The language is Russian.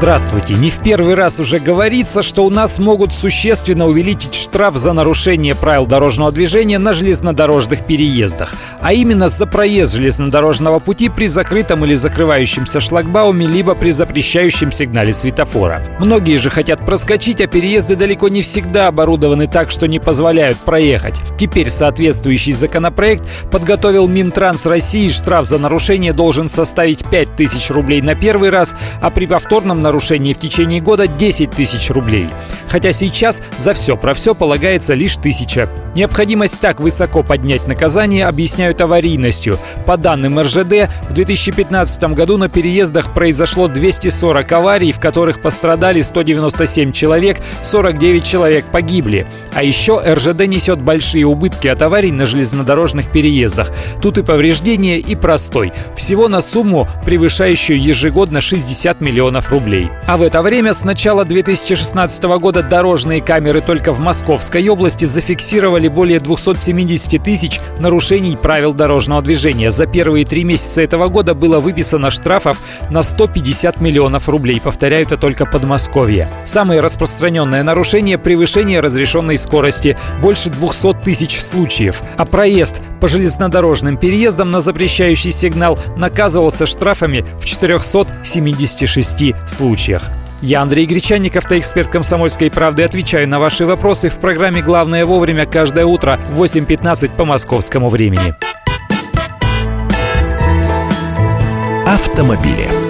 Здравствуйте! Не в первый раз уже говорится, что у нас могут существенно увеличить штраф за нарушение правил дорожного движения на железнодорожных переездах, а именно за проезд железнодорожного пути при закрытом или закрывающемся шлагбауме, либо при запрещающем сигнале светофора. Многие же хотят проскочить, а переезды далеко не всегда оборудованы так, что не позволяют проехать. Теперь соответствующий законопроект подготовил Минтранс России. Штраф за нарушение должен составить 5000 рублей на первый раз, а при повторном нарушении в течение года 10 тысяч рублей. Хотя сейчас за все про все полагается лишь тысяча. Необходимость так высоко поднять наказание объясняют аварийностью. По данным РЖД, в 2015 году на переездах произошло 240 аварий, в которых пострадали 197 человек, 49 человек погибли. А еще РЖД несет большие убытки от аварий на железнодорожных переездах. Тут и повреждения, и простой. Всего на сумму, превышающую ежегодно 60 миллионов рублей. А в это время с начала 2016 года дорожные камеры только в Московской области зафиксировали зафиксировали более 270 тысяч нарушений правил дорожного движения. За первые три месяца этого года было выписано штрафов на 150 миллионов рублей. Повторяю, это только Подмосковье. Самое распространенное нарушение – превышение разрешенной скорости. Больше 200 тысяч случаев. А проезд по железнодорожным переездам на запрещающий сигнал наказывался штрафами в 476 случаях. Я Андрей Гречанников, автоэксперт «Комсомольской правды». Отвечаю на ваши вопросы в программе «Главное вовремя» каждое утро в 8.15 по московскому времени. Автомобили.